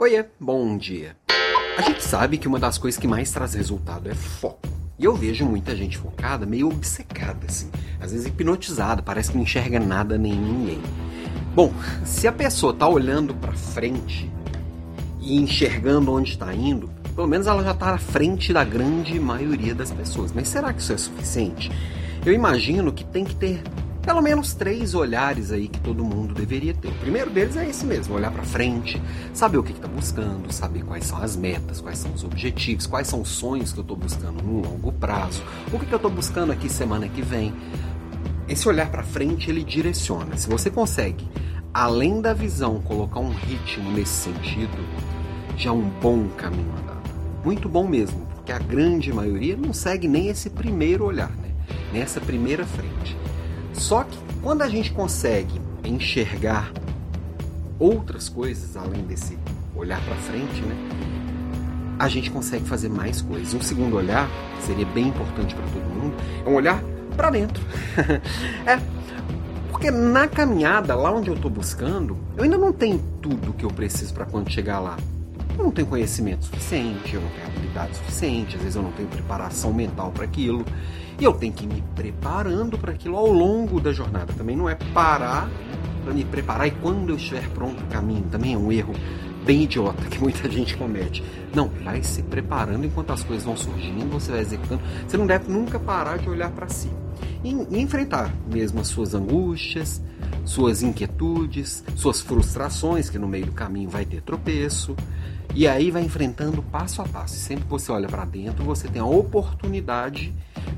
Oiê, bom dia. A gente sabe que uma das coisas que mais traz resultado é foco. E eu vejo muita gente focada, meio obcecada, assim. Às vezes hipnotizada, parece que não enxerga nada nem ninguém. Bom, se a pessoa tá olhando para frente e enxergando onde está indo, pelo menos ela já está à frente da grande maioria das pessoas. Mas será que isso é suficiente? Eu imagino que tem que ter pelo menos três olhares aí que todo mundo deveria ter. O primeiro deles é esse mesmo, olhar para frente, saber o que está buscando, saber quais são as metas, quais são os objetivos, quais são os sonhos que eu estou buscando no longo prazo, o que, que eu estou buscando aqui semana que vem. Esse olhar para frente ele direciona. Se você consegue, além da visão, colocar um ritmo nesse sentido, já é um bom caminho andado. Muito bom mesmo, porque a grande maioria não segue nem esse primeiro olhar, né? nessa primeira frente. Só que quando a gente consegue enxergar outras coisas além desse olhar para frente, né? A gente consegue fazer mais coisas. Um segundo olhar, que seria bem importante para todo mundo, é um olhar para dentro. é, porque na caminhada, lá onde eu estou buscando, eu ainda não tenho tudo que eu preciso para quando chegar lá. Eu não tenho conhecimento suficiente, eu não tenho habilidade suficiente, às vezes eu não tenho preparação mental para aquilo. E eu tenho que ir me preparando para aquilo ao longo da jornada. Também não é parar para me preparar e quando eu estiver pronto caminho. Também é um erro bem idiota que muita gente comete. Não, vai se preparando enquanto as coisas vão surgindo, você vai executando. Você não deve nunca parar de olhar para si. E, e enfrentar mesmo as suas angústias, suas inquietudes, suas frustrações, que no meio do caminho vai ter tropeço. E aí vai enfrentando passo a passo. Sempre que você olha para dentro, você tem a oportunidade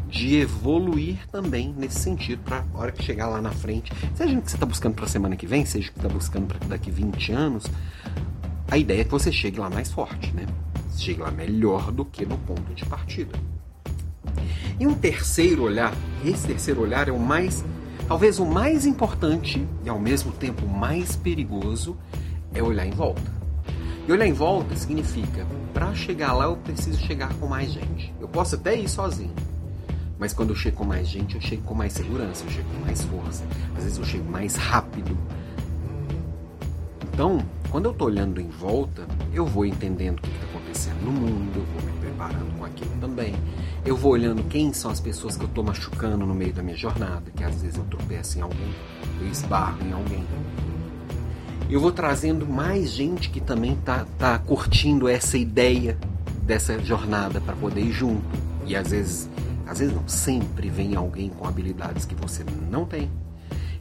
de evoluir também nesse sentido, para a hora que chegar lá na frente, seja o que você está buscando para a semana que vem, seja o que está buscando para daqui 20 anos, a ideia é que você chegue lá mais forte, né? Chegue lá melhor do que no ponto de partida. E um terceiro olhar, esse terceiro olhar é o mais, talvez o mais importante e ao mesmo tempo mais perigoso, é olhar em volta. E olhar em volta significa, para chegar lá eu preciso chegar com mais gente. Eu posso até ir sozinho, mas quando eu chego com mais gente, eu chego com mais segurança, eu chego com mais força. Às vezes eu chego mais rápido. Então, quando eu estou olhando em volta, eu vou entendendo o que está acontecendo no mundo, eu vou me preparando com aquilo também. Eu vou olhando quem são as pessoas que eu estou machucando no meio da minha jornada, que às vezes eu tropeço em alguém, eu esbarro em alguém. Eu vou trazendo mais gente que também está tá curtindo essa ideia dessa jornada para poder ir junto. E às vezes às vezes não, sempre vem alguém com habilidades que você não tem.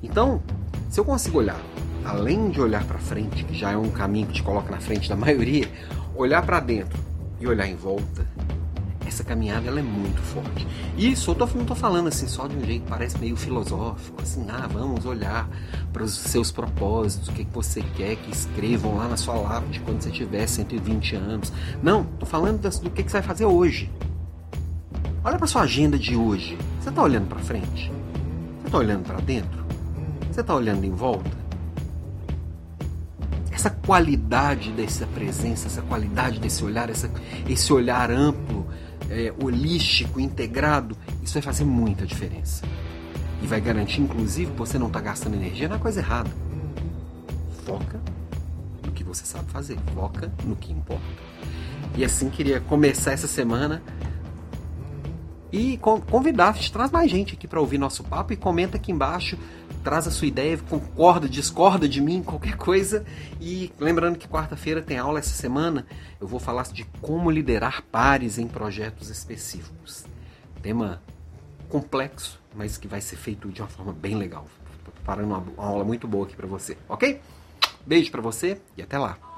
Então, se eu consigo olhar, além de olhar para frente, que já é um caminho que te coloca na frente da maioria, olhar para dentro e olhar em volta, essa caminhada ela é muito forte. Isso eu tô, não estou falando assim só de um jeito que parece meio filosófico, assim, ah, vamos olhar para os seus propósitos, o que, que você quer que escrevam lá na sua lápide quando você tiver 120 anos. Não, estou falando do que, que você vai fazer hoje. Olha para sua agenda de hoje. Você está olhando para frente? Você está olhando para dentro? Você está olhando em volta? Essa qualidade dessa presença, essa qualidade desse olhar, essa, esse olhar amplo, é, holístico, integrado, isso vai fazer muita diferença. E vai garantir, inclusive, você não está gastando energia na coisa errada. Foca no que você sabe fazer, foca no que importa. E assim queria começar essa semana e convidar, traz mais gente aqui para ouvir nosso papo e comenta aqui embaixo, traz a sua ideia, concorda, discorda de mim, qualquer coisa. E lembrando que quarta-feira tem aula essa semana, eu vou falar de como liderar pares em projetos específicos. Tema complexo, mas que vai ser feito de uma forma bem legal. Tô preparando uma aula muito boa aqui para você, ok? Beijo para você e até lá.